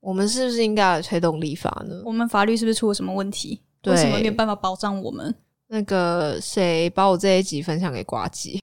我们是不是应该来推动立法呢？我们法律是不是出了什么问题？为什么没有办法保障我们？那个谁把我这一集分享给瓜吉？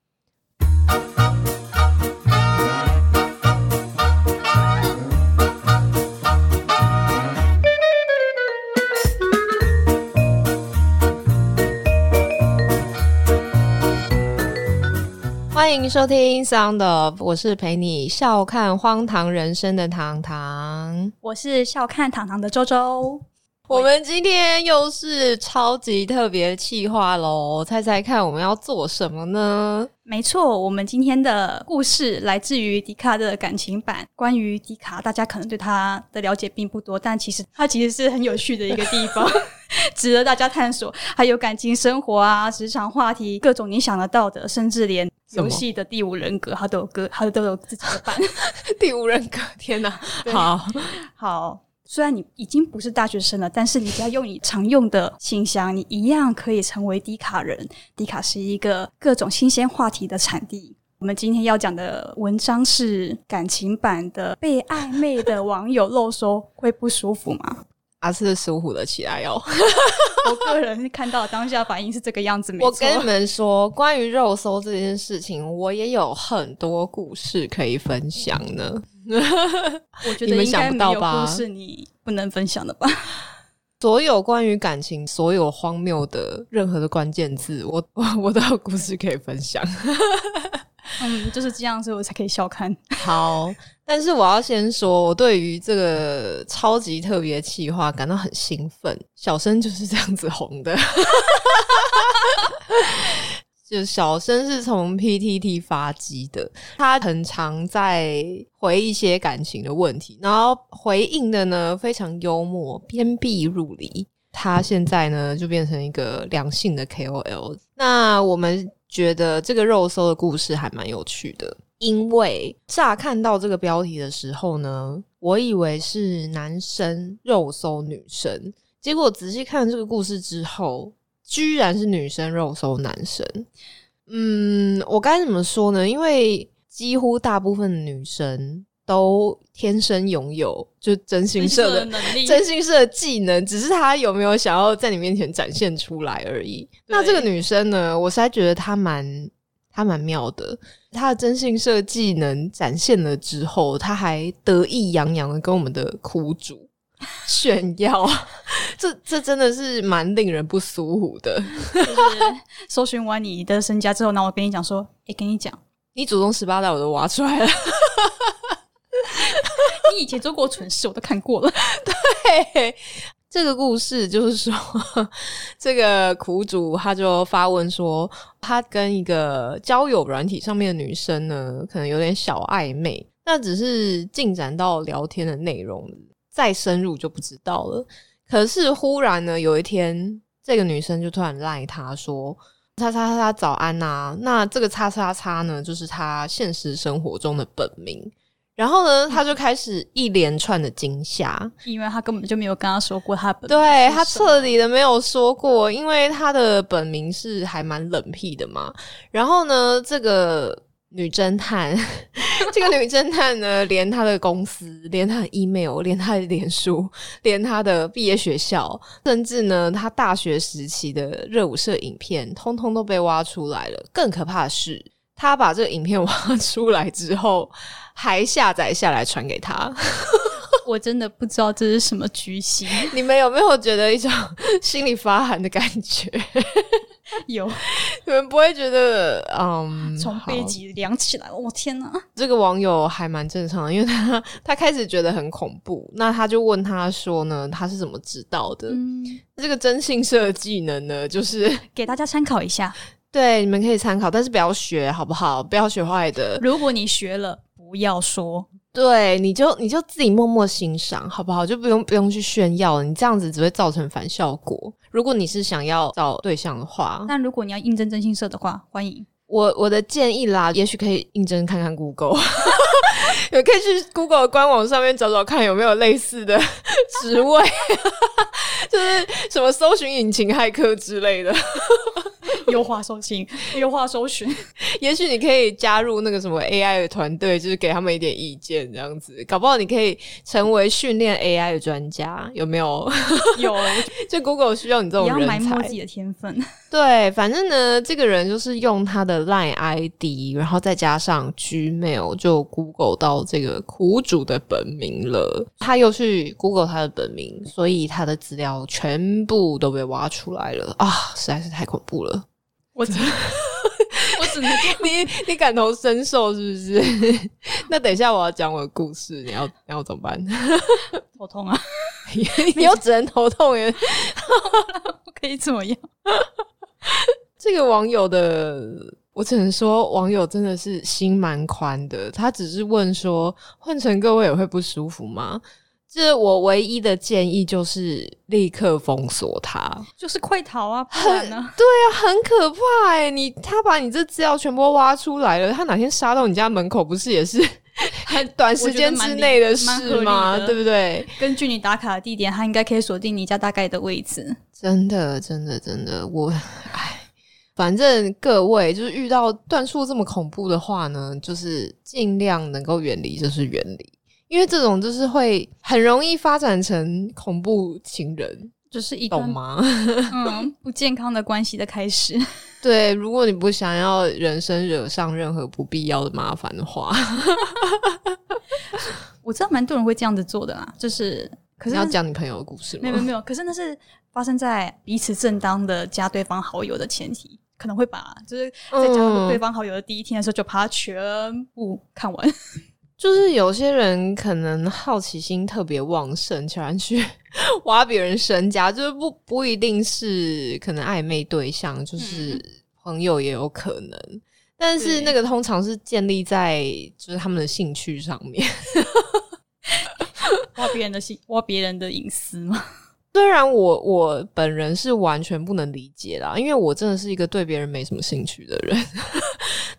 欢迎收听 Sound of，我是陪你笑看荒唐人生的糖糖。我是笑看糖糖的周周。我们今天又是超级特别企划喽！猜猜看，我们要做什么呢？没错，我们今天的故事来自于迪卡的感情版。关于迪卡，大家可能对他的了解并不多，但其实它其实是很有趣的一个地方，值得大家探索。还有感情生活啊、职场话题，各种你想得到的，甚至连游戏的第五人格，他都有歌，他都有自己的版。第五人格，天哪！对好，好，虽然你已经不是大学生了，但是你只要用你常用的信箱，你一样可以成为低卡人。低卡是一个各种新鲜话题的产地。我们今天要讲的文章是感情版的，被暧昧的网友 漏收会不舒服吗？阿是舒服的起来哦。我个人看到当下反应是这个样子，没错。我跟你们说，关于肉搜这件事情，我也有很多故事可以分享呢。我觉得应该没想不到吧有故事你不能分享的吧？所有关于感情，所有荒谬的任何的关键字，我我我都有故事可以分享。嗯，就是这样，所以我才可以笑看。好，但是我要先说，我对于这个超级特别企划感到很兴奋。小生就是这样子红的，就小生是从 PTT 发迹的，他很常在回一些感情的问题，然后回应的呢非常幽默，鞭辟入里。他现在呢就变成一个良性的 KOL。那我们觉得这个肉搜的故事还蛮有趣的，因为乍看到这个标题的时候呢，我以为是男生肉搜女生，结果仔细看这个故事之后，居然是女生肉搜男生。嗯，我该怎么说呢？因为几乎大部分女生都天生拥有就真心社的能力，真心社的技能，只是他有没有想要在你面前展现出来而已。那这个女生呢，我实在觉得她蛮她蛮妙的。她的真心社技能展现了之后，她还得意洋洋的跟我们的苦主 炫耀，这这真的是蛮令人不舒服的。就是搜寻完你的身家之后，那我跟你讲说，诶，跟你讲，你祖宗十八代我都挖出来了，你以前做过蠢事，我都看过了。对，这个故事就是说，这个苦主他就发问说，他跟一个交友软体上面的女生呢，可能有点小暧昧，那只是进展到聊天的内容，再深入就不知道了。可是忽然呢，有一天，这个女生就突然赖他说。叉叉叉早安呐、那这个叉叉叉呢，就是他现实生活中的本名。然后呢，他就开始一连串的惊吓，因为他根本就没有跟他说过他本对他彻底的没有说过，因为他的本名是还蛮冷僻的嘛。然后呢，这个女侦探，这个女侦探呢，连她的公司，连她的 email，连她的脸书，连她的毕业学校，甚至呢，她大学时期的热舞社影片，通通都被挖出来了。更可怕的是，她把这个影片挖出来之后，还下载下来传给他。我真的不知道这是什么居心。你们有没有觉得一种 心里发寒的感觉？有你们不会觉得，嗯，从好背脊凉起来，我、天哪！这个网友还蛮正常的，因为他他开始觉得很恐怖，那他就问他说呢，他是怎么知道的？嗯，这个真性社技能呢，就是给大家参考一下，对你们可以参考，但是不要学，好不好？不要学坏的。如果你学了，不要说。对，你就你就自己默默欣赏，好不好？就不用不用去炫耀，你这样子只会造成反效果。如果你是想要找对象的话，那如果你要应征征信社的话，欢迎。我我的建议啦，也许可以应征看看 Google，也可以去 Google 的官网上面找找看有没有类似的职位，就是什么搜寻引擎骇客之类的。优化搜寻，优化搜寻。也许你可以加入那个什么 AI 的团队，就是给他们一点意见，这样子，搞不好你可以成为训练 AI 的专家，有没有？有，就 Google 需要你这种人才。埋没自己的天分。对，反正呢，这个人就是用他的 Line ID，然后再加上 Gmail，就 Google 到这个苦主的本名了。他又去 Google 他的本名，所以他的资料全部都被挖出来了啊！实在是太恐怖了。我只 我只能你你感同身受是不是？那等一下我要讲我的故事，你要你要怎么办？头痛啊！你又只能头痛耶？可以怎么样？这个网友的，我只能说网友真的是心蛮宽的。他只是问说，换成各位也会不舒服吗？这我唯一的建议就是立刻封锁他，就是快逃啊！不然呢？对啊，很可怕哎！你他把你这资料全部挖出来了，他哪天杀到你家门口，不是也是 很短时间之内的事吗？对不对？根据你打卡的地点，他应该可以锁定你家大概的位置。真的，真的，真的，我哎，反正各位就是遇到段数这么恐怖的话呢，就是尽量能够远离，就是远离。因为这种就是会很容易发展成恐怖情人，就是一懂吗？嗯，不健康的关系的开始。对，如果你不想要人生惹上任何不必要的麻烦的话，我知道蛮多人会这样子做的啦。就是，可是要讲你朋友的故事吗？没有没有，可是那是发生在彼此正当的加对方好友的前提，可能会把就是在加对方好友的第一天的时候就把它全部看完。就是有些人可能好奇心特别旺盛，喜欢去 挖别人身家，就是不不一定是可能暧昧对象，就是朋友也有可能。但是那个通常是建立在就是他们的兴趣上面，挖别人的兴，挖别人的隐私吗？虽然我我本人是完全不能理解啦，因为我真的是一个对别人没什么兴趣的人。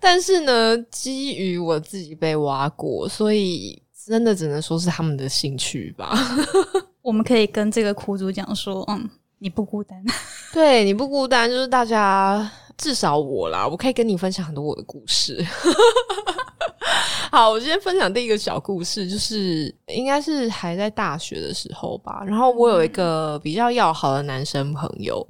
但是呢，基于我自己被挖过，所以真的只能说是他们的兴趣吧。我们可以跟这个苦主讲说，嗯，你不孤单，对你不孤单，就是大家至少我啦，我可以跟你分享很多我的故事。好，我今天分享第一个小故事，就是应该是还在大学的时候吧。然后我有一个比较要好的男生朋友，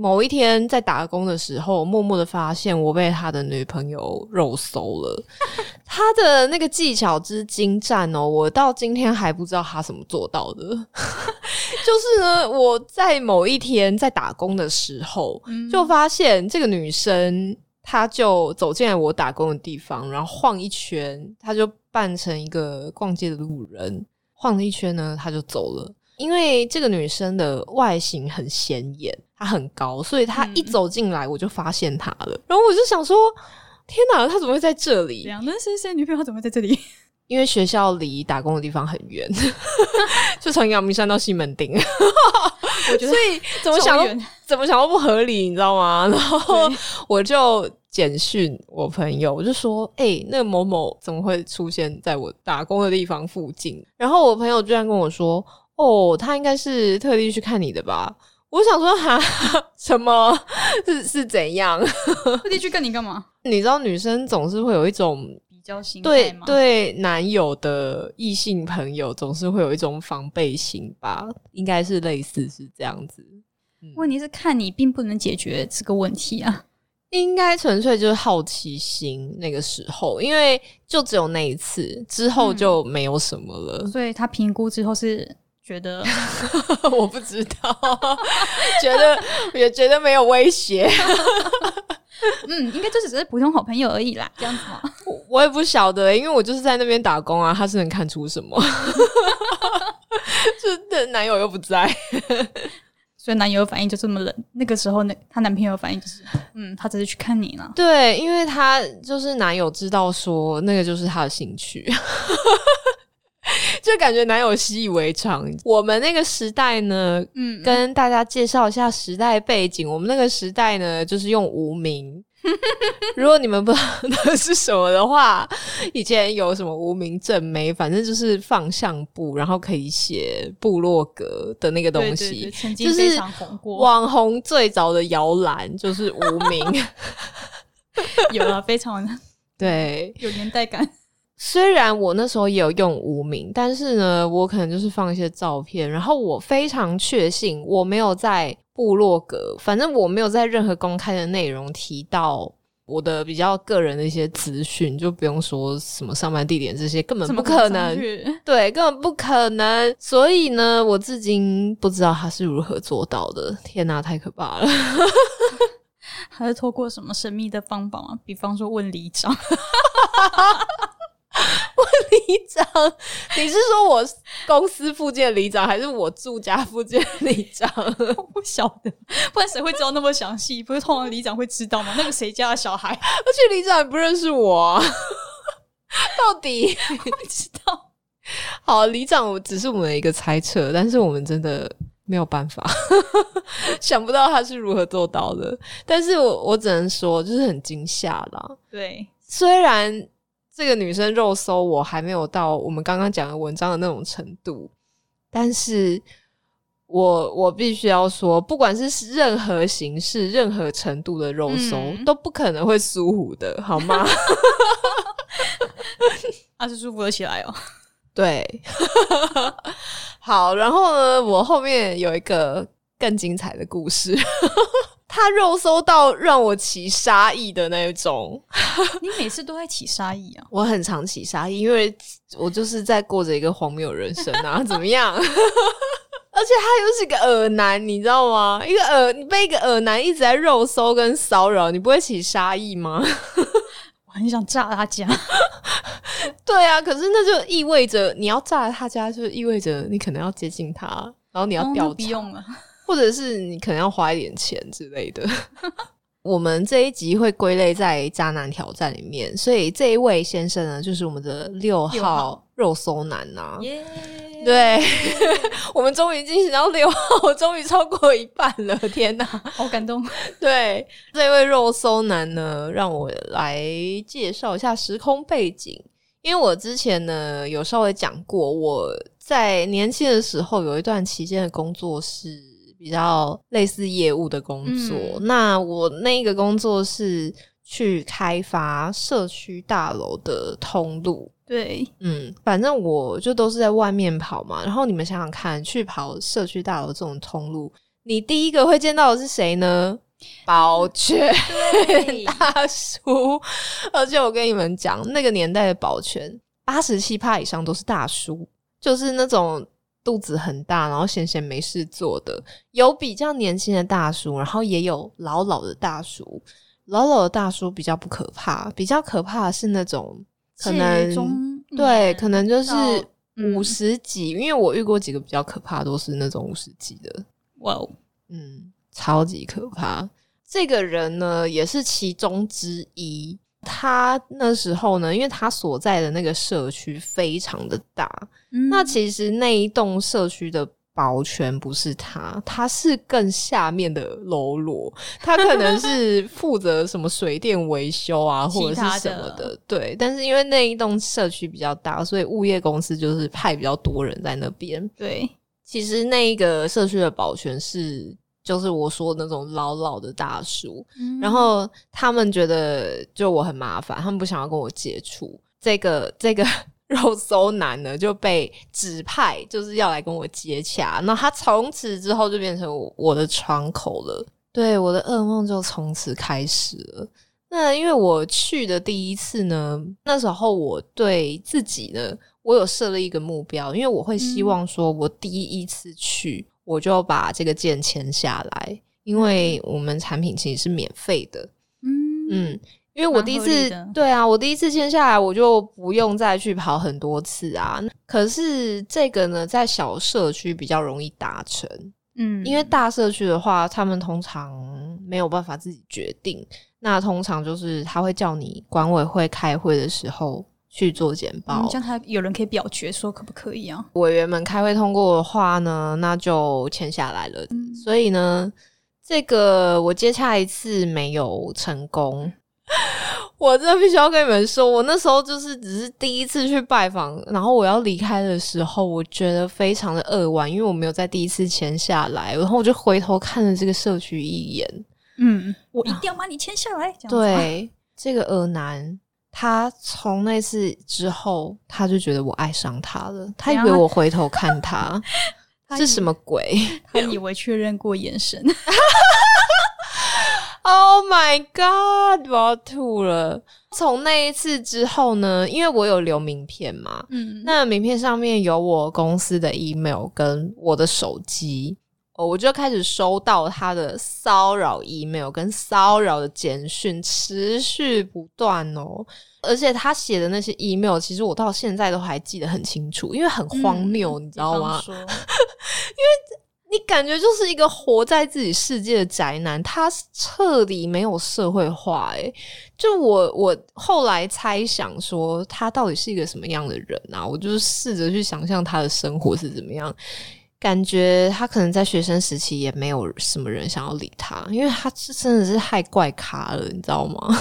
某一天在打工的时候，默默的发现我被他的女朋友肉搜了。他的那个技巧之精湛哦，我到今天还不知道他怎么做到的。就是呢，我在某一天在打工的时候，就发现这个女生。她就走进来我打工的地方，然后晃一圈，她就扮成一个逛街的路人，晃了一圈呢，她就走了。因为这个女生的外形很显眼，她很高，所以她一走进来我就发现她了。然后我就想说：天哪，她怎么会在这里？那谁谁女朋友怎么会在这里？因为学校离打工的地方很远，就从阳明山到西门町。我觉得，所以怎么想怎么想都不合理，你知道吗？然后我就。简讯我朋友，我就说：“哎，那个某某怎么会出现在我打工的地方附近？”然后我朋友居然跟我说：“哦，他应该是特地去看你的吧？”我想说：“哈，什么是是怎样？特地去跟你干嘛？”你知道，女生总是会有一种比较心对对男友的异性朋友总是会有一种防备心吧？应该是类似是这样子。问题是看你并不能解决这个问题啊。应该纯粹就是好奇心，那个时候，因为就只有那一次，之后就没有什么了。所以他评估之后是觉得，我不知道，觉得也觉得没有威胁。嗯，应该就只是普通好朋友而已啦，这样子吗？我也不晓得，因为我就是在那边打工啊，他是能看出什么？就男友又不在。所以男友反应就这么冷。那个时候，那她男朋友反应就是，嗯，他只是去看你了。对，因为他就是男友知道说那个就是他的兴趣，就感觉男友习以为常。我们那个时代呢，嗯，跟大家介绍一下时代背景。我们那个时代呢，就是用无名，如果你们不知道那是什么的话，以前有什么无名正妹，反正就是放相簿，然后可以写部落格的那个东西，就是非常红过，网红最早的摇篮就是无名。有啊非常对，有年代感。虽然我那时候也有用无名，但是呢，我可能就是放一些照片，然后我非常确信我没有在部落格，反正我没有在任何公开的内容提到我的比较个人的一些资讯，就不用说什么上班地点这些，根本不可能，去对，根本不可能。所以呢，我至今不知道他是如何做到的。天哪，太可怕了！还是透过什么神秘的方法吗？比方说问里长，里长，你是说我公司附近的里长，还是我住家附近的里长？我不晓得，不然谁会知道那么详细？不是通常里长会知道吗？那个谁家的小孩而且里长也不认识我、啊，到底不知道？好，里长只是我们的一个猜测，但是我们真的没有办法，想不到他是如何做到的。但是我我只能说，就是很惊吓啦。对，虽然这个女生肉搜我还没有到我们刚刚讲的文章的那种程度，但是我我必须要说，不管是任何形式、任何程度的肉搜，嗯都不可能会舒服的，好吗？他 是舒服了起来哦。对，好，然后呢，我后面有一个更精彩的故事，他肉搜到让我起杀意的那一种。你每次都在起杀意啊？我很常起杀意，因为我就是在过着一个荒谬人生啊，怎么样？而且他又是个耳男，你知道吗？一个耳，你被一个耳男一直在肉搜跟骚扰，你不会起杀意吗？我很想炸他家。对啊，可是那就意味着你要炸他家，就意味着你可能要接近他，然后你要调查，不用了。或者是你可能要花一点钱之类的。我们这一集会归类在渣男挑战里面，所以这一位先生呢，就是我们的六六号号肉搜男呐、耶！对，我们终于进行到六号，终于超过一半了，天哪！好感动。对，这位肉搜男呢，让我来介绍一下时空背景。因为我之前呢有稍微讲过，我在年轻的时候有一段期间的工作是比较类似业务的工作。嗯那我那个工作是去开发社区大楼的通路。对，嗯，反正我就都是在外面跑嘛。然后你们想想看，去跑社区大楼这种通路，你第一个会见到的是谁呢？保全 大叔。而且我跟你们讲，那个年代的保全，八十七趴以上都是大叔，就是那种肚子很大，然后闲闲没事做的。有比较年轻的大叔，然后也有老老的大叔。老老的大叔比较不可怕，比较可怕的是那种可能中对，可能就是五十几，因为我遇过几个比较可怕，都是那种五十几的，哇哦，嗯，超级可怕。这个人呢，也是其中之一。他那时候呢，因为他所在的那个社区非常的大，嗯那其实那一栋社区的保全不是他，他是更下面的喽啰，他可能是负责什么水电维修啊，或者是什么的的。对，但是因为那一栋社区比较大，所以物业公司就是派比较多人在那边。对，其实那一个社区的保全是。就是我说的那种老老的大叔，嗯然后他们觉得就我很麻烦，他们不想要跟我接触。这个这个 肉搜男呢就被指派，就是要来跟我接洽。那他从此之后就变成我我的窗口了，对，我的噩梦就从此开始了。那因为我去的第一次呢，那时候我对自己呢，我有设了一个目标，因为我会希望说，我第一次去，我就把这个件签下来，因为我们产品其实是免费的，嗯。嗯，因为我第一次对啊，我第一次签下来，我就不用再去跑很多次啊。可是这个呢，在小社区比较容易达成，嗯，因为大社区的话，他们通常没有办法自己决定，那通常就是他会叫你管委会开会的时候去做简报嗯，这样他有人可以表决说可不可以啊？委员们开会通过的话呢，那就签下来了。嗯所以呢，这个我接洽一次没有成功。我真的必须要跟你们说，我那时候就是只是第一次去拜访，然后我要离开的时候，我觉得非常的扼腕，因为我没有在第一次签下来，然后我就回头看了这个社区一眼，嗯，我一定要把你签下来。对，这个耳男，他从那次之后，他就觉得我爱上他了，他以为我回头看他他 以是什么鬼他以为确认过眼神？Oh my god！我要吐了。从那一次之后呢，因为我有留名片嘛，嗯，那名片上面有我公司的 email 跟我的手机，哦，我就开始收到他的骚扰 email 跟骚扰的简讯，持续不断哦。而且他写的那些 email，其实我到现在都还记得很清楚，因为很荒谬，你知道吗？因为你感觉就是一个活在自己世界的宅男，他彻底没有社会化、欸。就我我后来猜想说，他到底是一个什么样的人啊？我就是试着去想象他的生活是怎么样。感觉他可能在学生时期也没有什么人想要理他，因为他是真的是太怪咖了，你知道吗？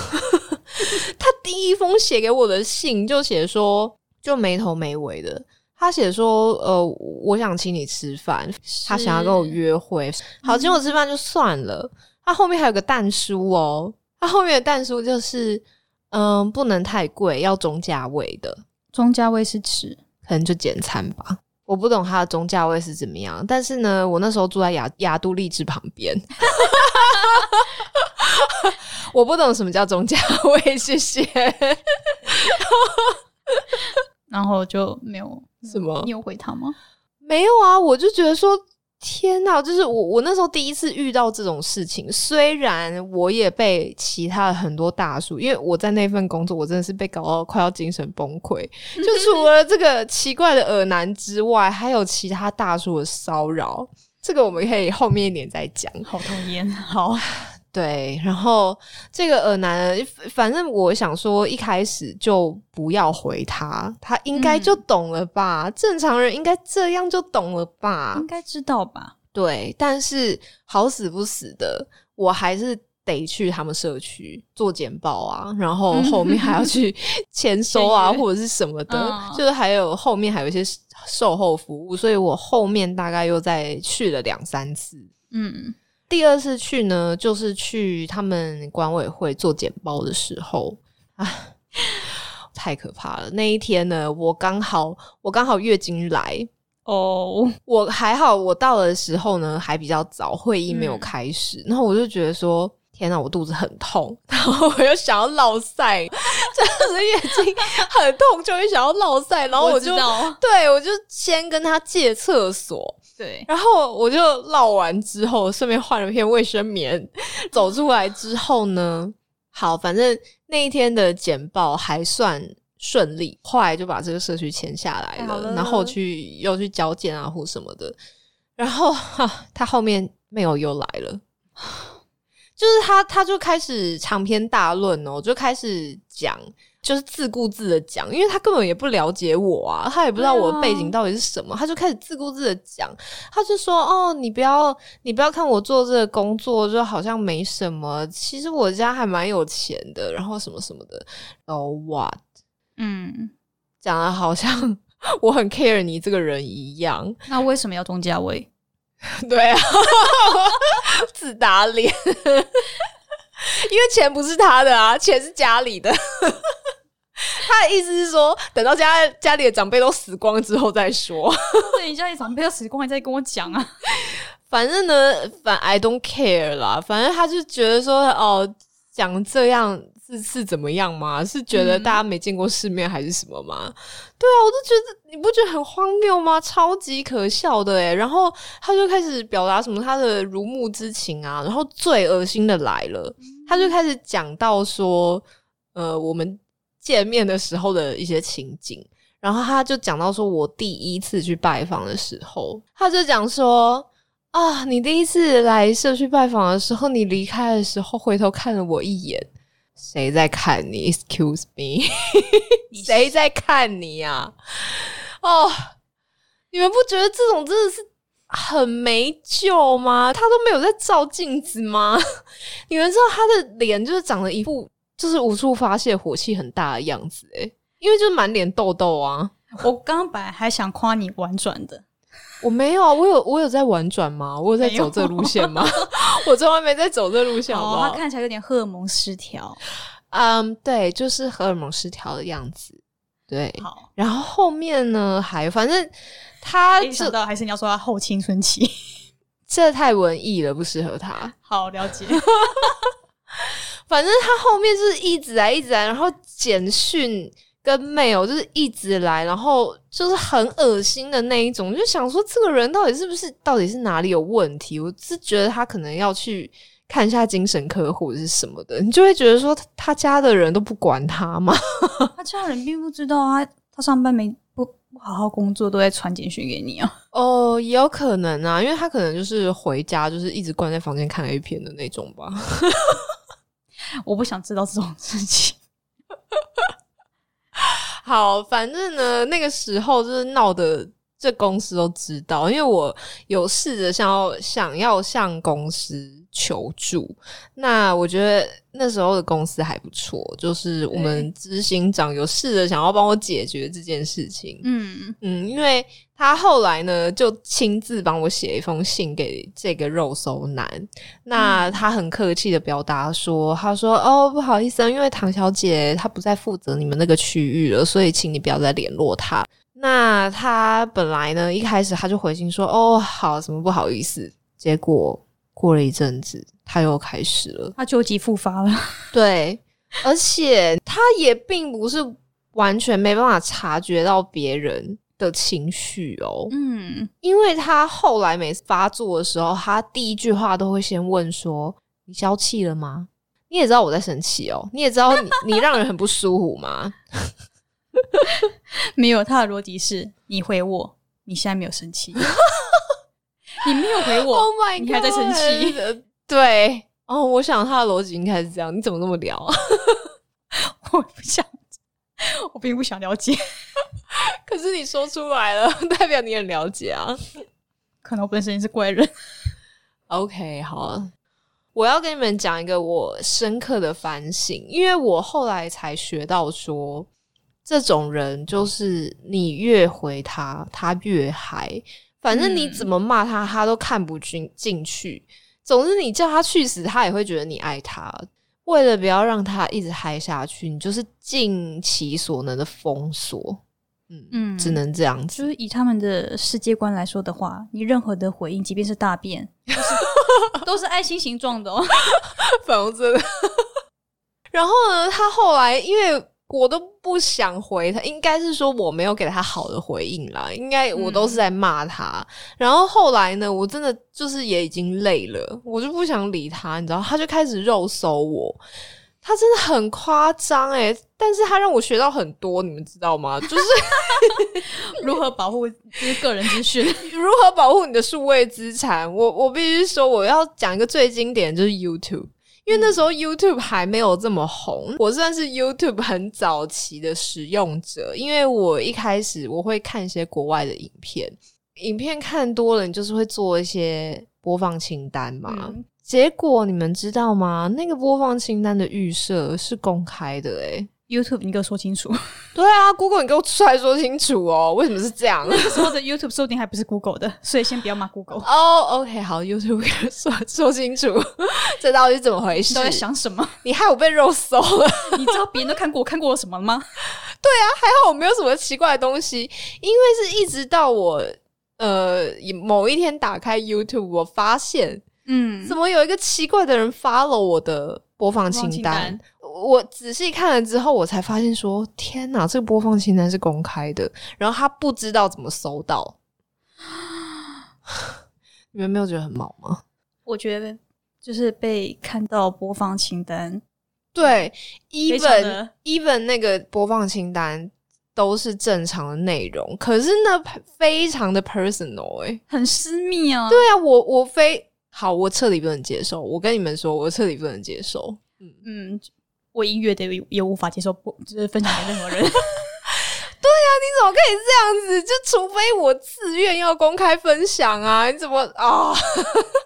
他第一封写给我的信就写说，就没头没尾的。他写说，呃，我想请你吃饭，他想要跟我约会。好，请我吃饭就算了。他后面还有个蛋书哦，他后面的蛋书就是，嗯、不能太贵，要中价位的，中价位是吃可能就简餐吧。我不懂它的中价位是怎么样，但是呢，我那时候住在雅雅都荔枝旁边，我不懂什么叫中价位，谢谢。然后就没有什么你有回他吗？没有啊，我就觉得说，天哪！就是我，我那时候第一次遇到这种事情。虽然我也被其他的很多大叔，因为我在那份工作，我真的是被搞到快要精神崩溃。就除了这个奇怪的耳男之外，还有其他大叔的骚扰。这个我们可以后面一点再讲。好讨厌，好，对，然后这个耳男，反正我想说，一开始就不要回他，他应该就懂了吧？正常人应该这样就懂了吧？应该知道吧？对，但是好死不死的，我还是得去他们社区做简报啊，然后后面还要 去签收啊，或者是什么的，嗯就是还有后面还有一些售后服务，所以我后面大概又再去了两三次。嗯，第二次去呢，就是去他们管委会做简报的时候啊，太可怕了。那一天呢，我刚好我刚好月经来，哦，我还好，我到的时候呢还比较早，会议没有嗯。开始，然后我就觉得说。天呐，我肚子很痛，然后我又想要落塞，就是月经很痛，就会想要落塞，然后我就对我就先跟他借厕所，对，然后我就绕完之后，顺便换了片卫生棉。走出来之后呢，好，反正那一天的简报还算顺利，后来就把这个社区签下来了，了然后去又去交件啊或什么的。然后哈，他后面没有又来了。就是他，他就开始长篇大论哦，就开始讲，就是自顾自的讲，因为他根本也不了解我啊，他也不知道我的背景到底是什么，他就开始自顾自的讲，他就说：“哦，你不要，你不要看我做这个工作就好像没什么，其实我家还蛮有钱的，然后什么什么的。哦，what？嗯，讲的好像 我很 care 你这个人一样。那为什么要中价位？对啊，自打脸，因为钱不是他的啊，钱是家里的。他的意思是说，等到家家里的长辈都死光之后再说。等你家里长辈要死光，你再跟我讲啊。反正呢，反 I don't care 啦，反正他就觉得说，哦，讲这样是是怎么样吗？是觉得嗯大家没见过世面还是什么吗？对啊，我都觉得你不觉得很荒谬吗？超级可笑的诶。然后他就开始表达什么他的如沐之情啊，然后最恶心的来了，他就开始讲到说，呃，我们见面的时候的一些情景。然后他就讲到说，我第一次去拜访的时候，他就讲说啊，你第一次来社区拜访的时候，你离开的时候回头看了我一眼，谁在看你？Excuse me，谁在看你呀、哦，你们不觉得这种真的是很没救吗？他都没有在照镜子吗？你们知道他的脸就是长得一副就是无处发泄、火气很大的样子诶、因为就是满脸痘痘啊。我刚刚本来还想夸你婉转的，我没有啊，我有我有在婉转吗？我有在走这路线吗？我从来没在走这路线，好不哦，好他？看起来有点荷尔蒙失调。嗯，对，就是荷尔蒙失调的样子。对，好，然后后面呢，还反正他没想这到还是你要说他后青春期。这太文艺了，不适合他。好，了解。反正他后面就是一直来，一直来，然后简讯跟 mail 就是一直来，然后就是很恶心的那一种，就想说这个人到底是不是到底是哪里有问题？我是觉得他可能要去看一下精神科或者是什么的，你就会觉得说他他家的人都不管他吗？他家人并不知道啊，他上班没不不好好工作，都在传简讯给你啊。哦，也有可能啊，因为他可能就是回家就是一直关在房间看 A 片的那种吧。我不想知道这种事情。好，反正呢，那个时候就是闹得这公司都知道，因为我有试着想要想要向公司求助。那我觉得那时候的公司还不错，就是我们执行长有试着想要帮我解决这件事情。嗯，嗯，因为他后来呢，就亲自帮我写一封信给这个肉搜男。那他很客气的表达说，他说：“哦，不好意思啊，因为唐小姐她不再负责你们那个区域了，所以请你不要再联络她。”那他本来呢，一开始他就回信说：“哦，好，什么不好意思。”结果过了一阵子，他又开始了。他旧疾复发了。对，而且他也并不是完全没办法察觉到别人的情绪哦，嗯，因为他后来每次发作的时候，他第一句话都会先问说：“你消气了吗？”你也知道我在生气哦，你也知道你 你让人很不舒服吗？没有，他的逻辑是你回我，你现在没有生气，你没有回我 Oh my god！你还在生气？对，哦，我想他的逻辑应该是这样。你怎么那么聊啊？我不想，我并不想了解，可是你说出来了，代表你很了解啊。可能我本身也是怪人。OK，好啊，我要跟你们讲一个我深刻的反省，因为我后来才学到说，这种人就是你越回他，他越嗨，反正你嗯怎么骂他，他都看不进进去。总之，你叫他去死，他也会觉得你爱他。为了不要让他一直嗨下去，你就是尽其所能的封锁。嗯嗯只能这样子。就是以他们的世界观来说的话，你任何的回应，即便是大便，都是 都是爱心形状的哦。粉红色的。然后呢，他后来因为我都不想回他，应该是说我没有给他好的回应啦，应该我都是在骂他。然后后来呢，我真的就是也已经累了，我就不想理他，你知道，他就开始肉搜我。他真的很夸张诶，但是他让我学到很多，你们知道吗？就是 如何保护就是个人资讯？如何保护你的数位资产？我我必须说，我要讲一个最经典，就是 YouTube，因为那时候 YouTube 还没有这么红，我算是 YouTube 很早期的使用者，因为我一开始我会看一些国外的影片，影片看多了，你就是会做一些播放清单嘛。嗯结果你们知道吗？那个播放清单的预设是公开的、欸，YouTube，你给我说清楚。对啊，Google 你给我出来说清楚哦，为什么是这样？那个时候的 YouTube 说不定还不是 Google 的，所以先不要骂 Google。哦、o k 好，YouTube 给我说说清楚，这到底是怎么回事？你都在想什么？你害我被肉搜了，你知道别人都看过我看过我什么吗？对啊还好我没有什么奇怪的东西，因为是一直到我呃某一天打开 YouTube，我发现嗯怎么有一个奇怪的人 follow 我的播放清单。我仔细看了之后，我才发现说，天哪，这个播放清单是公开的，然后他不知道怎么搜到。你们没有觉得很毛吗？我觉得就是被看到播放清单，对，even even 那个播放清单都是正常的内容，可是呢，非常的 personal 哎、很私密啊。对啊，我我非好，我彻底不能接受。我跟你们说，我彻底不能接受。嗯嗯，我音乐的也也无法接受，不就是分享给任何人。对呀你怎怎么可以这样子？就除非我自愿要公开分享啊！你怎么啊？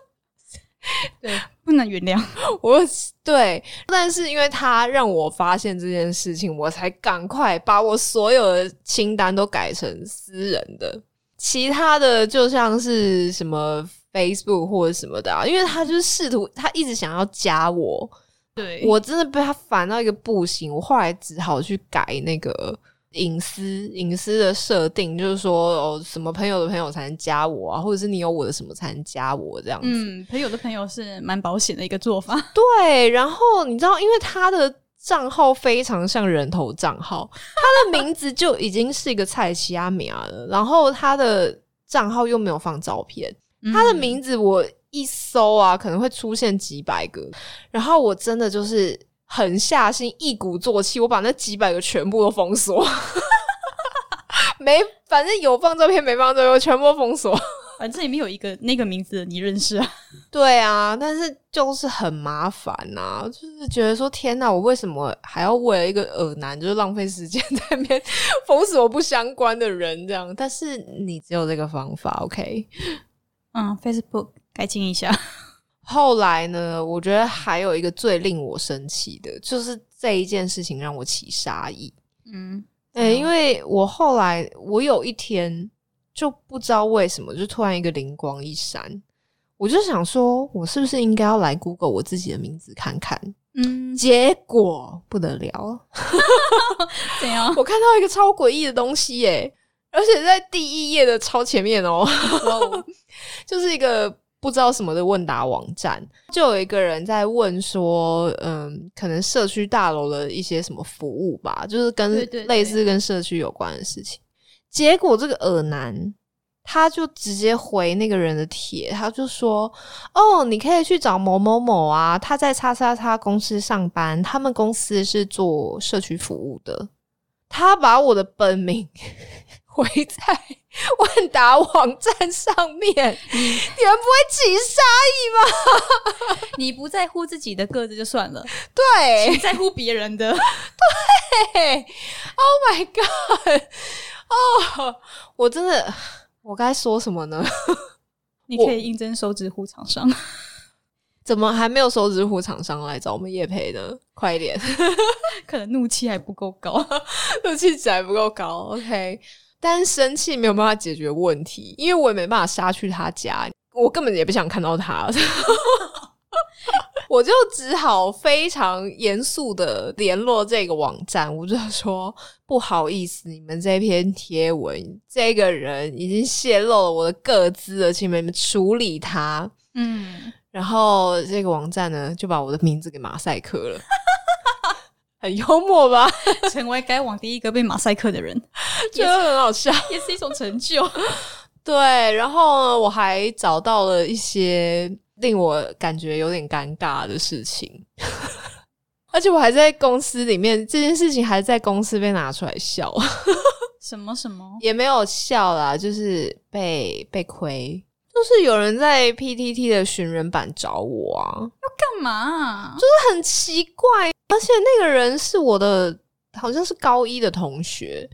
对，不能原谅我。对，但是因为他让我发现这件事情，我才赶快把我所有的清单都改成私人的。其他的就像是什么 Facebook 或者什么的，啊因为他就是试图，他一直想要加我。对我真的被他烦到一个不行，我后来只好去改那个隐私隐私的设定，就是说哦，什么朋友的朋友才能加我啊，或者是你有我的什么才能加我这样子。嗯，朋友的朋友是蛮保险的一个做法。对，然后你知道，因为他的账号非常像人头账号，他的名字就已经是一个菜奇阿米亚了，然后他的账号又没有放照片，他的名字我。一搜啊，可能会出现几百个，然后我真的就是狠下心，一鼓作气，我把那几百个全部都封锁。没，反正有放照片，没放照片，我全部封锁。反正里面有一个那个名字你认识啊？对啊，但是就是很麻烦呐，就是觉得说天哪，我为什么还要为了一个耳男，就是浪费时间 在那边封锁不相关的人这样？但是你只有这个方法，OK？嗯，Facebook。改进一下。后来呢？我觉得还有一个最令我生气的，就是这一件事情让我起杀意。嗯，对，因为我后来我有一天就不知道为什么，就突然一个灵光一闪，我就想说，我是不是应该要来 Google 我自己的名字看看？嗯，结果不得了，怎样？我看到一个超诡异的东西耶，而且在第一页的超前面哦，就是一个。不知道什么的问答网站，就有一个人在问说，嗯，可能社区大楼的一些什么服务吧，就是跟类似跟社区有关的事情。结果这个耳男他就直接回那个人的帖，他就说：“哦，你可以去找某某某啊，他在叉叉叉公司上班，他们公司是做社区服务的。”他把我的本名。回在万达网站上面，你们不会起杀意吗？你不在乎自己的个子就算了，对，你在乎别人的，对。Oh my god！哦，我真的，我该说什么呢？你可以应征收支户厂商，怎么还没有收支户厂商来找我们叶培呢？快一点，可能怒气还不够高，怒气值还不够高。OK。但是生气没有办法解决问题，因为我也没办法杀去他家，我根本也不想看到他，我就只好非常严肃的联络这个网站，我就说不好意思，你们这篇贴文这个人已经泄露了我的个资了，请你们处理他。嗯，然后这个网站呢就把我的名字给马赛克了。很幽默吧？成为该网第一个被马赛克的人，觉得很好笑，也是一种成就。对，然后我还找到了一些令我感觉有点尴尬的事情，而且我还在公司里面，这件事情还在公司被拿出来笑。什么什么也没有笑啦，就是被被亏。就是有人在 PTT 的寻人版找我啊，要干嘛？就是很奇怪，而且那个人是我的，好像是高一的同学，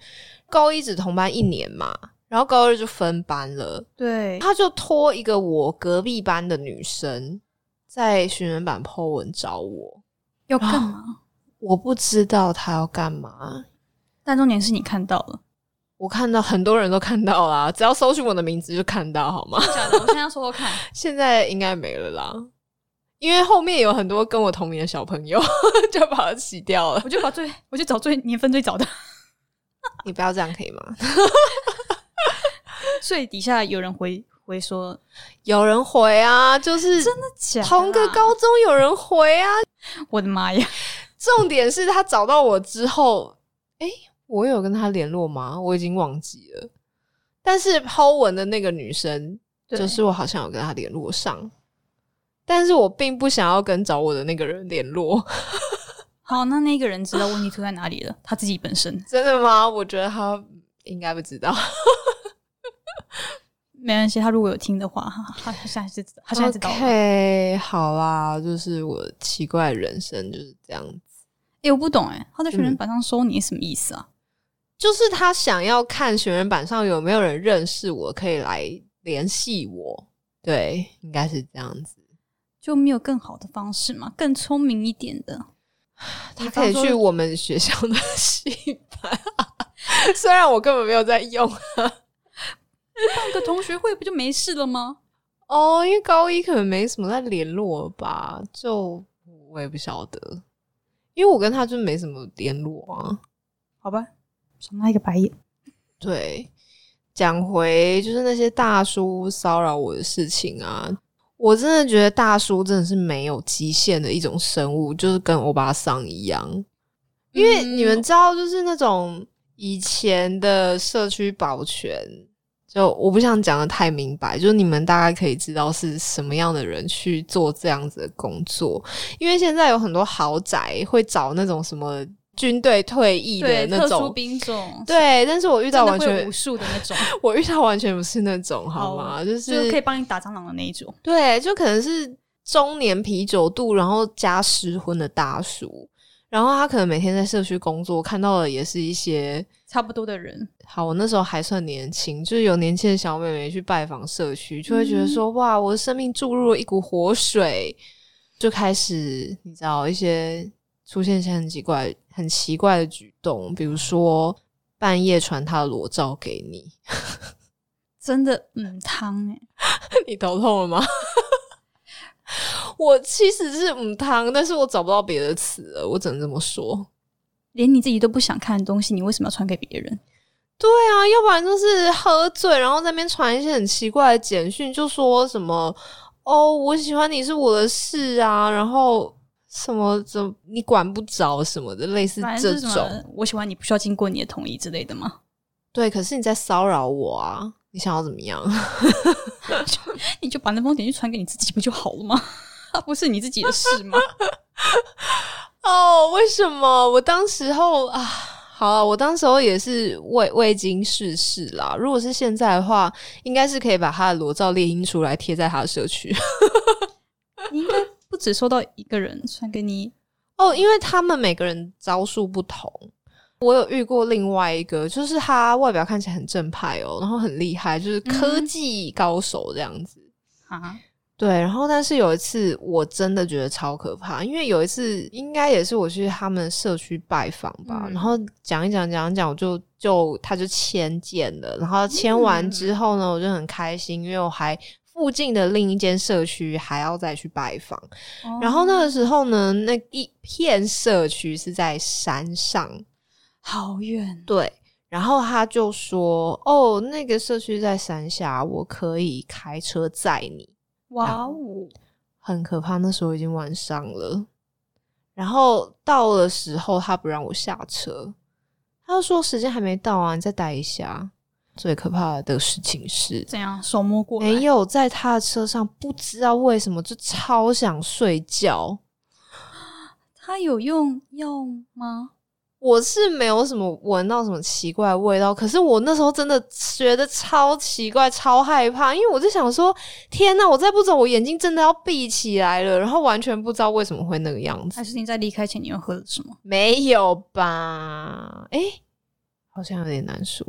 高一只同班一年嘛，然后高二就分班了。对，他就托一个我隔壁班的女生在寻人版 po 文找我，要干嘛？我不知道他要干嘛，但重点是你看到了。我看到很多人都看到啦，只要搜寻我的名字就看到，好吗？假的，我现在说说看。现在应该没了啦，因为后面有很多跟我同名的小朋友 就把它洗掉了。我就把最，我就找最年份最早的。你不要这样可以吗？所以底下有人回回说，有人回啊，就是真的假？同个高中有人回啊！我的妈呀！重点是他找到我之后，哎。我有跟他联络吗？我已经忘记了。但是抛文的那个女生，就是我好像有跟他联络上，但是我并不想要跟找我的那个人联络。好，那那个人知道问题出在哪里了？他自己本身真的吗？我觉得他应该不知道。没关系，他如果有听的话，他他现在知道，他现在知道。OK，好啦，就是我奇怪人生就是这样子。哎，我不懂哎，他在学生板上说你什么意思啊？就是他想要看学员板上有没有人认识我，可以来联系我。对，应该是这样子。就没有更好的方式吗？更聪明一点的，他可以去我们学校的戏班，虽然我根本没有在用。办个同学会不就没事了吗？哦，因为高一可能没什么在联络吧，就我也不晓得，因为我跟他就没什么联络啊。好吧，赏他一个白眼。对，讲回就是那些大叔骚扰我的事情啊，我真的觉得大叔真的是没有极限的一种生物，就是跟欧巴桑一样。因为你们知道，就是那种以前的社区保全。就我不想讲的太明白，就是你们大概可以知道是什么样的人去做这样子的工作，因为现在有很多豪宅会找那种什么军队退役的那种兵种，对，但是我遇到完全武术的那种，我遇到完全不是那种，好吗？就是可以帮你打蟑螂的那一种，对，就可能是中年啤酒肚，然后加失婚的大叔。然后他可能每天在社区工作，看到的也是一些差不多的人。好，我那时候还算年轻，就是有年轻的小妹妹去拜访社区，就会觉得说：“哇，我的生命注入了一股活水。”就开始你知道一些出现一些很奇怪、很奇怪的举动，比如说半夜传他的裸照给你，真的嗯汤哎，你头痛了吗？我其实是嗯汤，但是我找不到别的词了，我只能这么说。连你自己都不想看的东西，你为什么要传给别人？对啊，要不然就是喝醉，然后在那边传一些很奇怪的简讯，就说什么“哦，我喜欢你是我的事啊”，然后什么怎你管不着什么的，类似这种。我喜欢你不需要经过你的同意之类的吗？对，可是你在骚扰我啊！你想要怎么样？你就把那封简讯传给你自己不就好了吗？不是你自己的事吗？哦，为什么？我当时候啊，好，我当时候也是未未经世事啦。如果是现在的话，应该是可以把他的裸照列印出来贴在他的社区。你应该不止收到一个人传给你？哦，因为他们每个人招数不同。我有遇过另外一个，就是他外表看起来很正派哦，然后很厉害，就是科技高手这样子。啊。对，然后但是有一次我真的觉得超可怕，因为有一次应该也是我去他们社区拜访吧，然后讲一讲讲讲，我就就他就签件了，然后签完之后呢，我就很开心，因为我还附近的另一间社区还要再去拜访，然后那个时候呢，那一片社区是在山上，好远，对，然后他就说：“哦，那个社区在山下，我可以开车载你。”哇哦，很可怕！那时候已经晚上了，然后到的时候他不让我下车，他就说时间还没到啊，你再待一下。最可怕的事情是怎样手摸过？没有在他的车上，不知道为什么就超想睡觉。他有用药吗？我是没有什么闻到什么奇怪味道，可是我那时候真的觉得超奇怪、超害怕，因为我就想说：天哪！我再不走，我眼睛真的要闭起来了。然后完全不知道为什么会那个样子。还是你在离开前你又喝了什么？没有吧？哎，好像有点难说。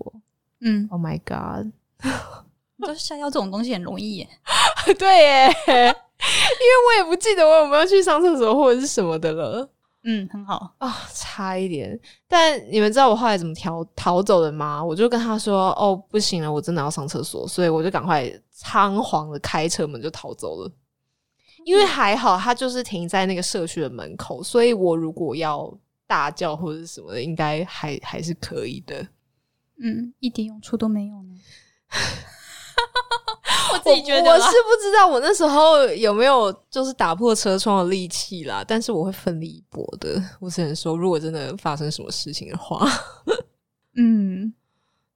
嗯，Oh my God！就下药这种东西很容易耶。对耶，因为我也不记得我有没有去上厕所或者是什么的了。嗯，很好啊，差一点。但你们知道我后来怎么逃逃走的吗？我就跟他说：“哦，不行了，我真的要上厕所。”所以我就赶快仓皇的开车门就逃走了。因为还好他就是停在那个社区的门口，所以我如果要大叫或者什么的，应该还还是可以的。嗯，一点用处都没有呢。我自己觉得我是不知道我那时候有没有就是打破车窗的力气啦，但是我会奋力一搏的。我只能说，如果真的发生什么事情的话，嗯，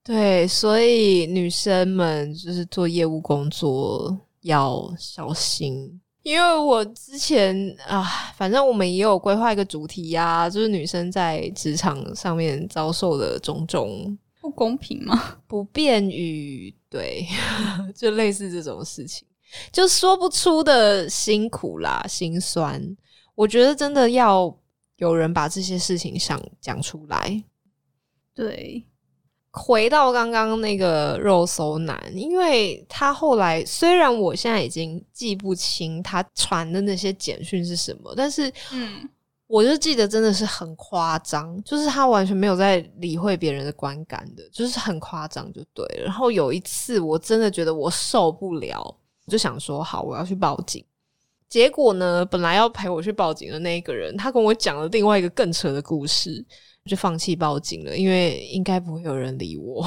对，所以女生们就是做业务工作要小心，因为我之前啊，反正我们也有规划一个主题呀，就是女生在职场上面遭受的种种。不公平吗？不便于对，就类似这种事情，就说不出的辛苦啦、心酸。我觉得真的要有人把这些事情想讲出来。对，回到刚刚那个肉搜男，因为他后来虽然我现在已经记不清他传的那些简讯是什么，但是嗯，我就记得真的是很夸张，就是他完全没有在理会别人的观感的，就是很夸张就对了。然后有一次我真的觉得我受不了，我就想说好，我要去报警。结果呢，本来要陪我去报警的那一个人，他跟我讲了另外一个更扯的故事，我就放弃报警了，因为应该不会有人理我。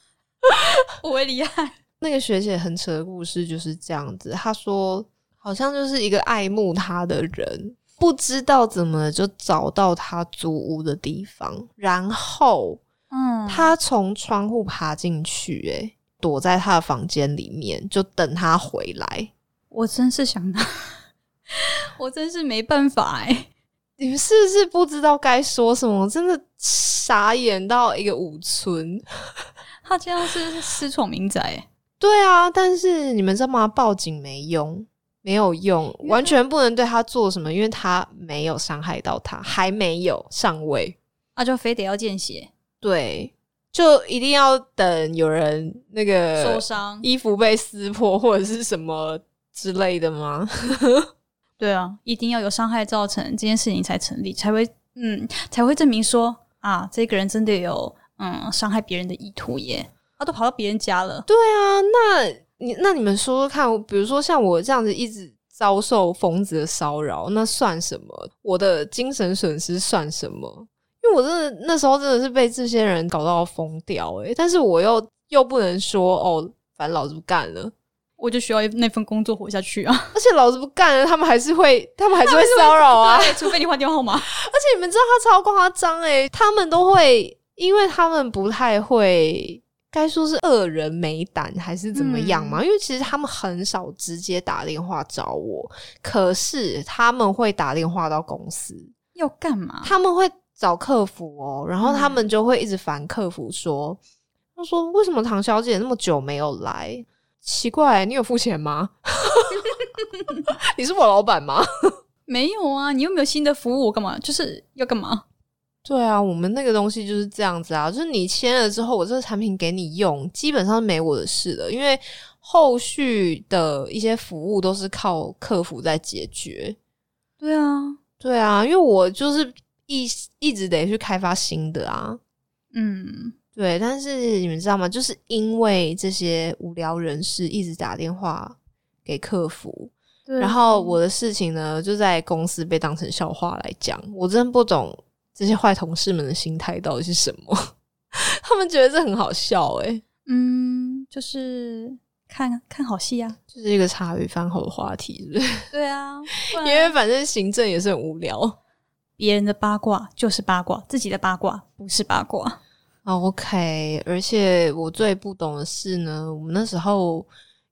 我会厉害。那个学姐很扯的故事就是这样子，她说好像就是一个爱慕她的人，不知道怎么就找到他租屋的地方，然后嗯，他从窗户爬进去、诶，躲在他的房间里面，就等他回来。我真是想他，我真是没办法哎、你们是不是不知道该说什么？真的傻眼到一个五村。他这样是私闯民宅、欸，对啊，但是你们知道吗？报警没用，没有用，完全不能对他做什么，因为他没有伤害到他，还没有上位。那、就非得要见血对，就一定要等有人那个受伤。衣服被撕破或者是什么之类的吗？对啊，一定要有伤害造成这件事情才成立，才会嗯才会证明说啊，这个人真的有嗯伤害别人的意图耶。他都跑到别人家了，对啊，那你那你们说说看，比如说像我这样子一直遭受疯子的骚扰，那算什么？我的精神损失算什么？因为我真的那时候真的是被这些人搞到疯掉诶、但是我又又不能说哦，反正老子不干了，我就需要那份工作活下去啊。而且老子不干了，他们还是会，他们还是会骚扰啊！除非你换电话号码。而且你们知道他超夸张诶，他们都会，因为他们不太会，该说是恶人没胆还是怎么样嘛？因为其实他们很少直接打电话找我，可是他们会打电话到公司，要干嘛？他们会找客服哦，然后他们就会一直烦客服说，他说为什么唐小姐那么久没有来？奇怪，你有付钱吗？你是我老板吗？没有啊，你又没有新的服务，我干嘛？就是要干嘛？对啊，我们那个东西就是这样子啊，就是你签了之后，我这个产品给你用，基本上没我的事了，因为后续的一些服务都是靠客服在解决。对啊，对啊，因为我就是一一直得去开发新的啊。嗯，对，但是你们知道吗？就是因为这些无聊人士一直打电话给客服，然后我的事情呢，就在公司被当成笑话来讲，我真不懂这些坏同事们的心态到底是什么。他们觉得这很好笑诶、嗯，就是看看好戏啊。就是一个茶余饭后的话题，是不是？对啊，因为反正行政也是很无聊。别人的八卦就是八卦，自己的八卦不是八卦。OK，而且我最不懂的是呢，我们那时候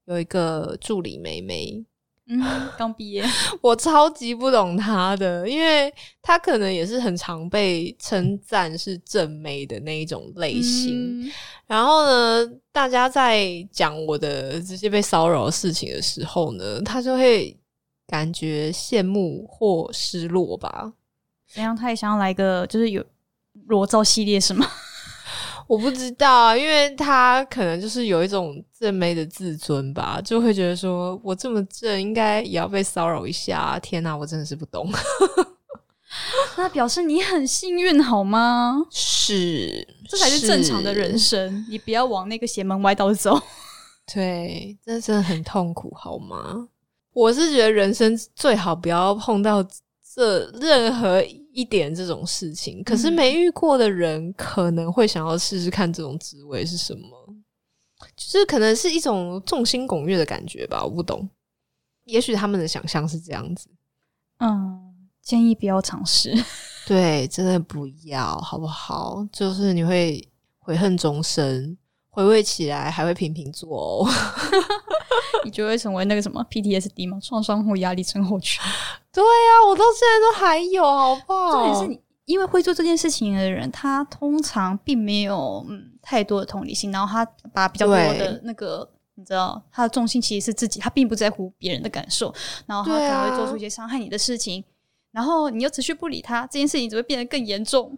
有一个助理妹妹，嗯，刚毕业，我超级不懂他的，因为他可能也是很常被称赞是正妹的那一种类型。嗯然后呢，大家在讲我的这些被骚扰的事情的时候呢，他就会感觉羡慕或失落吧。怎样？他也想要来个就是有裸照系列是吗？我不知道啊，因为他可能就是有一种正妹的自尊吧，就会觉得说我这么正，应该也要被骚扰一下。天哪，我真的是不懂。那表示你很幸运好吗？是，这才是正常的人生，你不要往那个邪门歪道走。对，这真的很痛苦，好吗？我是觉得人生最好不要碰到这任何一点这种事情。可是没遇过的人可能会想要试试看这种滋味是什么，就是可能是一种众星拱月的感觉吧，我不懂。也许他们的想象是这样子，嗯，建议不要尝试。对，真的不要，好不好？就是你会悔恨终生，回味起来还会频频做哦。你就会成为那个什么 PTSD 吗？创伤后压力症候群。对呀、我到现在都还有，好不好？重点是你，因为会做这件事情的人，他通常并没有嗯太多的同理心，然后他把比较多的那个。你知道，他的重心其实是自己，他并不在乎别人的感受，然后他可能会做出一些伤害你的事情，然后你又持续不理他，这件事情只会变得更严重。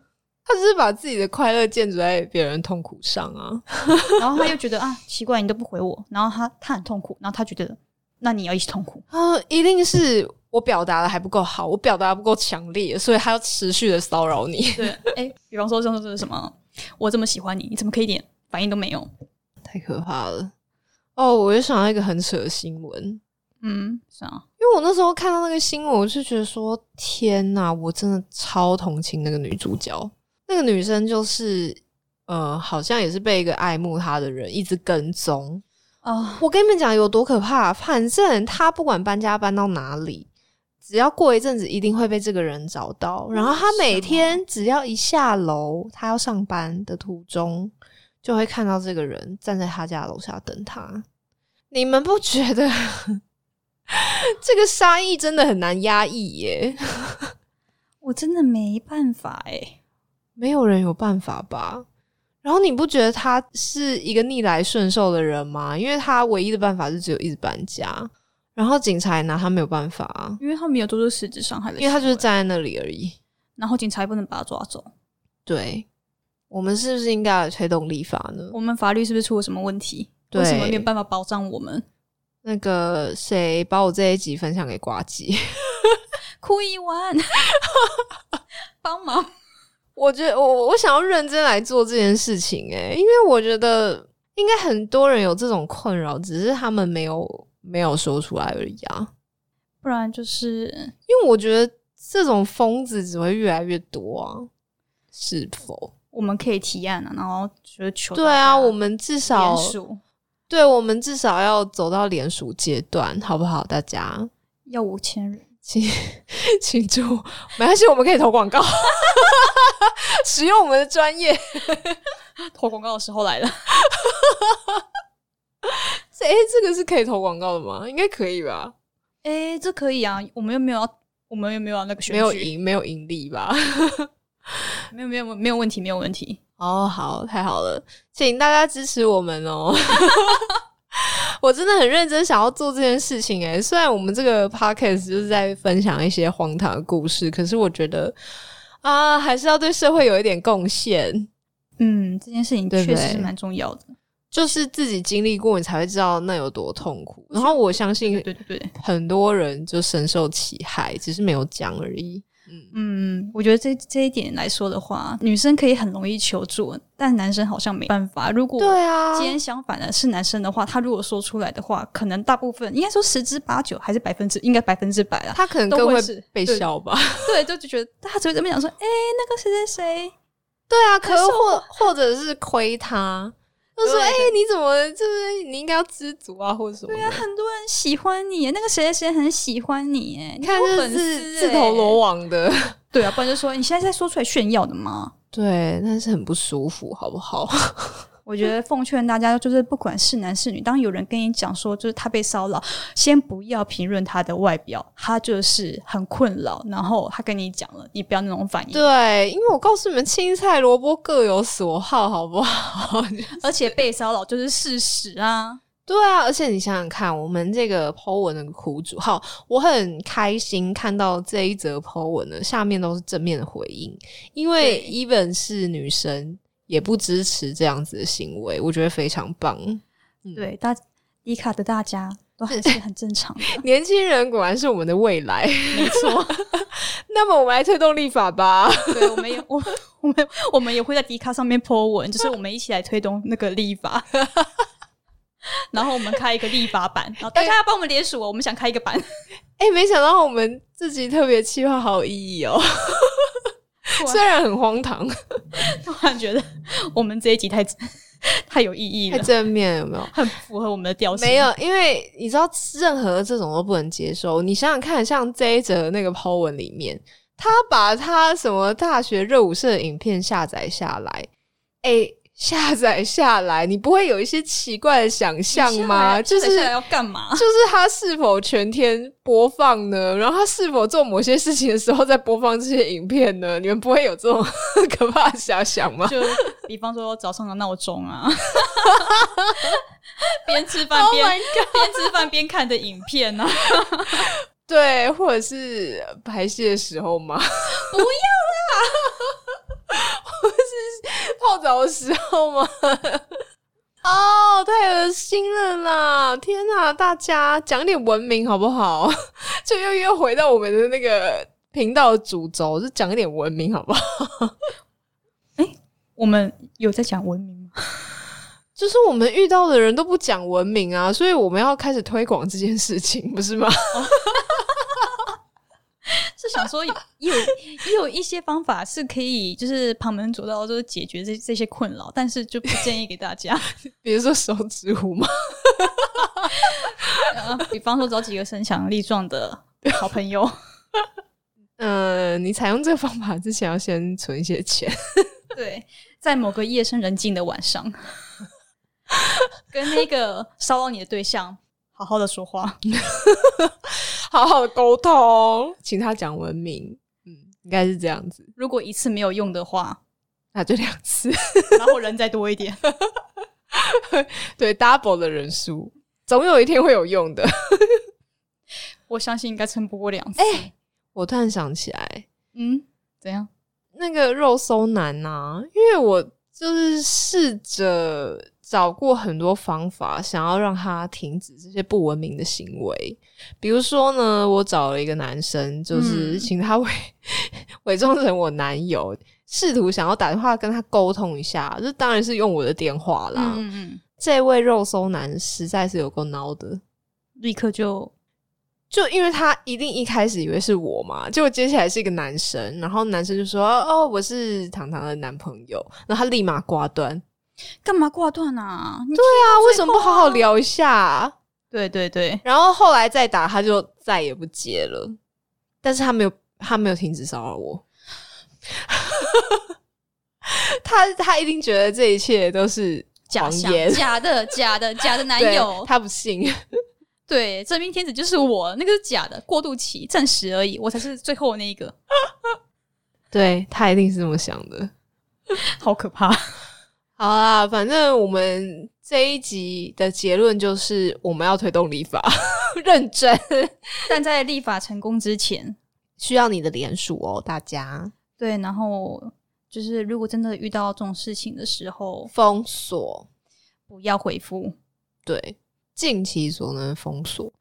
他只是把自己的快乐建筑在别人痛苦上啊。然后他又觉得啊，奇怪，你都不回我，然后他他很痛苦，然后他觉得那你要一起痛苦。啊，一定是我表达的还不够好，我表达得不够强烈，所以他要持续的骚扰你。对，哎，比方说像是什么，我这么喜欢你，你怎么可以一点反应都没有？太可怕了。哦，我又想到一个很扯的新闻，嗯，是啊，因为我那时候看到那个新闻，我就觉得说，天呐，我真的超同情那个女主角。那个女生就是，呃，好像也是被一个爱慕她的人一直跟踪。啊，我跟你们讲有多可怕，反正她不管搬家搬到哪里，只要过一阵子一定会被这个人找到。然后她每天只要一下楼，她要上班的途中，就会看到这个人站在她家楼下等她。你们不觉得这个杀意真的很难压抑耶？我真的没办法哎、没有人有办法吧？然后你不觉得他是一个逆来顺受的人吗？因为他唯一的办法是只有一直搬家，然后警察也拿他没有办法啊，因为他没有做出实质伤害的，因为他就是站在那里而已。然后警察也不能把他抓走。对，我们是不是应该来推动立法呢？我们法律是不是出了什么问题？对为什么没有办法保障我们？那个谁把我这一集分享给瓜吉？哭一晚，帮忙。我觉得我我想要认真来做这件事情、欸，因为我觉得应该很多人有这种困扰，只是他们没有没有说出来而已啊。不然就是因为我觉得这种疯子只会越来越多啊，是否？我们可以提案啊，然后觉得求对啊，我们至少对我们至少要走到联署阶段，好不好？大家，要五千人，请 请祝，没关系，我们可以投广告，使用我们的专业。投广告的时候来了。这诶，这个是可以投广告的吗？应该可以吧？哎、这可以啊，我们又没有要，我们又没有要那个选没有举，盈，没有盈利吧？没有没有没有问题，没有问题。哦，好，太好了，请大家支持我们哦！我真的很认真想要做这件事情诶，虽然我们这个 podcast 就是在分享一些荒唐的故事，可是我觉得啊，还是要对社会有一点贡献。嗯，这件事情确实是蛮重要的。就是自己经历过，你才会知道那有多痛苦。然后我相信对对对，很多人就深受其害，只是没有讲而已。嗯，我觉得这这一点来说的话，女生可以很容易求助，但男生好像没办法。如果对啊，今天相反的是男生的话，他如果说出来的话，可能大部分应该说十之八九还是百分之应该百分之百啊。他可能更会都会是被笑吧。对，就就觉得他只会这么讲说，哎、那个谁谁谁，对啊，可是或或者是亏他，就说：“哎、你怎么就是你应该要知足啊，或者什么？”对啊，很多人喜欢你，那个谁谁谁很喜欢你，哎，你看这是我粉丝是自投罗网。网的，对啊，不然就说你现在在说出来炫耀的吗？对，但是很不舒服，好不好？我觉得奉劝大家，就是不管是男是女，当有人跟你讲说，就是他被骚扰，先不要评论他的外表，他就是很困扰，然后他跟你讲了，你不要那种反应。对，因为我告诉你们，青菜萝卜各有所好，好不好？而且被骚扰就是事实啊。对啊，而且你想想看，我们这个 Po 文的苦主，好，我很开心看到这一则 Po 文呢，下面都是正面的回应，因为 even 是女生也不支持这样子的行为，我觉得非常棒。对，大迪卡的大家都还是很正常的，年轻人果然是我们的未来，没错。那么我们来推动立法吧。对，我们也我我们我们也会在迪卡上面 po 文，就是我们一起来推动那个立法。然后我们开一个立法版，然后大家要帮我们联署哦，我们想开一个版。哎、没想到我们自己特别企划好有意义哦，虽然很荒唐，突然觉得我们这一集太 太有意义太，正面，有没有？很符合我们的调性。没有，因为你知道，任何这种都不能接受。你想想看，像这一则那个 Po 文里面，他把他什么大学热舞社的影片下载下来，哎、下载下来，你不会有一些奇怪的想象吗？就是要干嘛？就是他是否全天播放呢？然后他是否做某些事情的时候在播放这些影片呢？你们不会有这种 可怕的遐想吗？就比方说早上的闹钟啊，边吃饭 Oh 边边吃饭边看的影片啊，对，或者是排泄的时候吗？不要啦！泡澡的时候吗？哦，太恶心了啦！天哪，大家讲点文明好不好？就又又回到我们的那个频道的主轴，就讲一点文明好不好？哎我们有在讲文明吗？就是我们遇到的人都不讲文明啊，所以我们要开始推广这件事情，不是吗？是想说也有 也有一些方法是可以，就是旁门左道，就是解决这这些困扰，但是就不建议给大家。比如说手指虎嘛，呃，比方说找几个身强力壮的好朋友，嗯、你采用这个方法之前要先存一些钱，对，在某个夜深人静的晚上，跟那个骚扰你的对象好好的说话。好好的沟通，请他讲文明，嗯，应该是这样子，如果一次没有用的话，那就两次，然后人再多一点。对 double 的人数，总有一天会有用的。我相信应该撑不过两次。我突然想起来，嗯，怎样？那个肉搜男呐、因为我就是试着找过很多方法，想要让他停止这些不文明的行为。比如说呢，我找了一个男生，就是嗯请他伪 伪装成我男友，试图想要打电话跟他沟通一下。这当然是用我的电话啦。嗯嗯，这位肉搜男实在是有够孬的。立刻就就因为他一定一开始以为是我嘛，结果接下来是一个男生，然后男生就说：“哦，我是糖糖的男朋友。”然后他立马挂断。干嘛挂断啊？对啊，为什么不好好聊一下？对对对，然后后来再打，他就再也不接了。但是他没有，他没有停止骚扰我。他他一定觉得这一切都是假象谎言，假的假的 假的男友，他不信。对，真命天子就是我，那个是假的，过渡期，暂时而已，我才是最后那一个，对他一定是这么想的。好可怕。好啦，反正我们这一集的结论就是我们要推动立法，认真但在立法成功之前，需要你的联署哦，大家对，然后就是如果真的遇到这种事情的时候，封锁，不要回复。对，尽其所能封锁。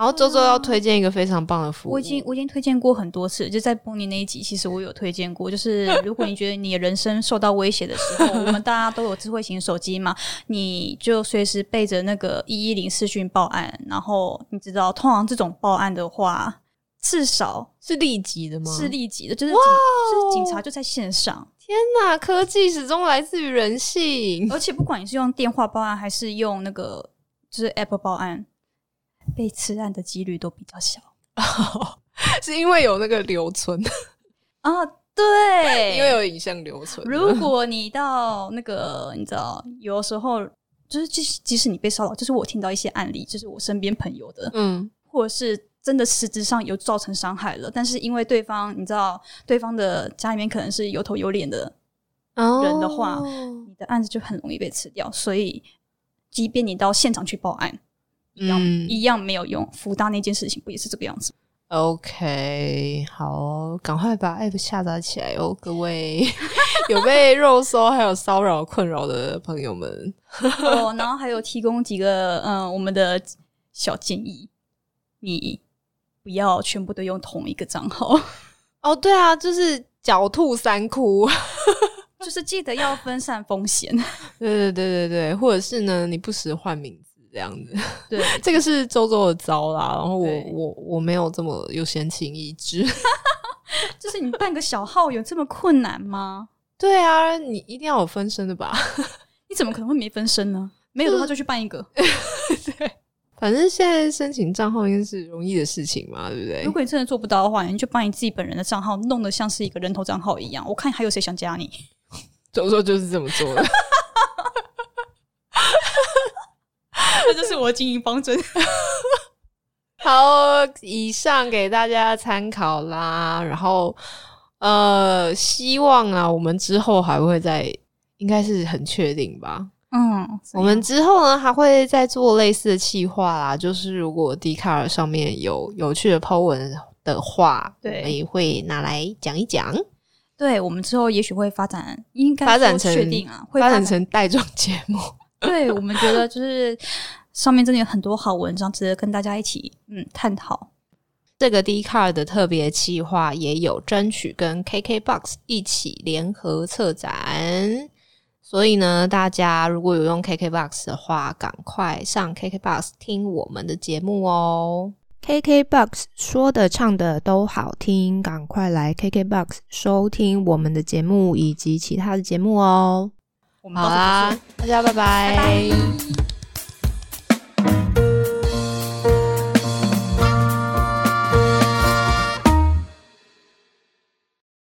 然后周周要推荐一个非常棒的服务，我已经我已经推荐过很多次，就在邦尼那一集，其实我有推荐过。就是 如果你觉得你的人生受到威胁的时候，我们大家都有智慧型手机嘛，你就随时备着那个一一零视讯报案。然后你知道，通常这种报案的话，至少是立即的吗？是立即的，就是哇警，是警察就在线上。天哪，科技始终来自于人性。而且不管你是用电话报案还是用那个就是 Apple 报案，被吃案的几率都比较小 是因为有那个留存，啊。对，因为有影像留存。如果你到那个，你知道，有时候就是即使即使你被骚扰，就是我听到一些案例，就是我身边朋友的，嗯，或者是真的实质上有造成伤害了，但是因为对方你知道，对方的家里面可能是有头有脸的，人的话哦你的案子就很容易被吃掉，所以即便你到现场去报案，一样、嗯一样没有用。福大那件事情不也是这个样子？OK，好哦，赶快把 App 下载起来哦，各位 有被肉搜还有骚扰困扰的朋友们。哦，然后还有提供几个嗯、呃我们的小建议，你不要全部都用同一个账号。哦，对啊，就是狡兔三窟。就是记得要分散风险。对对对对对，或者是呢，你不时换名字这样子。对，这个是周周的招啦，然后我我我没有这么有闲情逸致。就是你办个小号有这么困难吗？对啊，你一定要有分身的吧？你怎么可能会没分身呢？没有的话就去办一个。对反正现在申请账号应该是容易的事情嘛，对不对如？果你真的做不到的话，你就把你自己本人的账号弄得像是一个人头账号一样。我看还有谁想加你？周周就是这么做的。这就是我的经营方针。好，以上给大家参考啦。然后，呃，希望啊，我们之后还会再，应该是很确定吧。嗯，我们之后呢，还会再做类似的企划啦。就是如果 d 卡尔上面有有趣的 po 文的话，对我们也会拿来讲一讲。对我们之后也许会发展，应该说发展成确定啊，会发展展成带状节目。对我们觉得就是上面真的有很多好文章，值得跟大家一起嗯探讨。这个 D Card 的特别企划也有争取跟 KKBOX 一起联合策展，所以呢，大家如果有用 KKBOX 的话，赶快上 KKBOX 听我们的节目哦。KKBOX 说的唱的都好听，赶快来 KKBOX 收听我们的节目以及其他的节目哦。我们好啦，大家拜拜。拜拜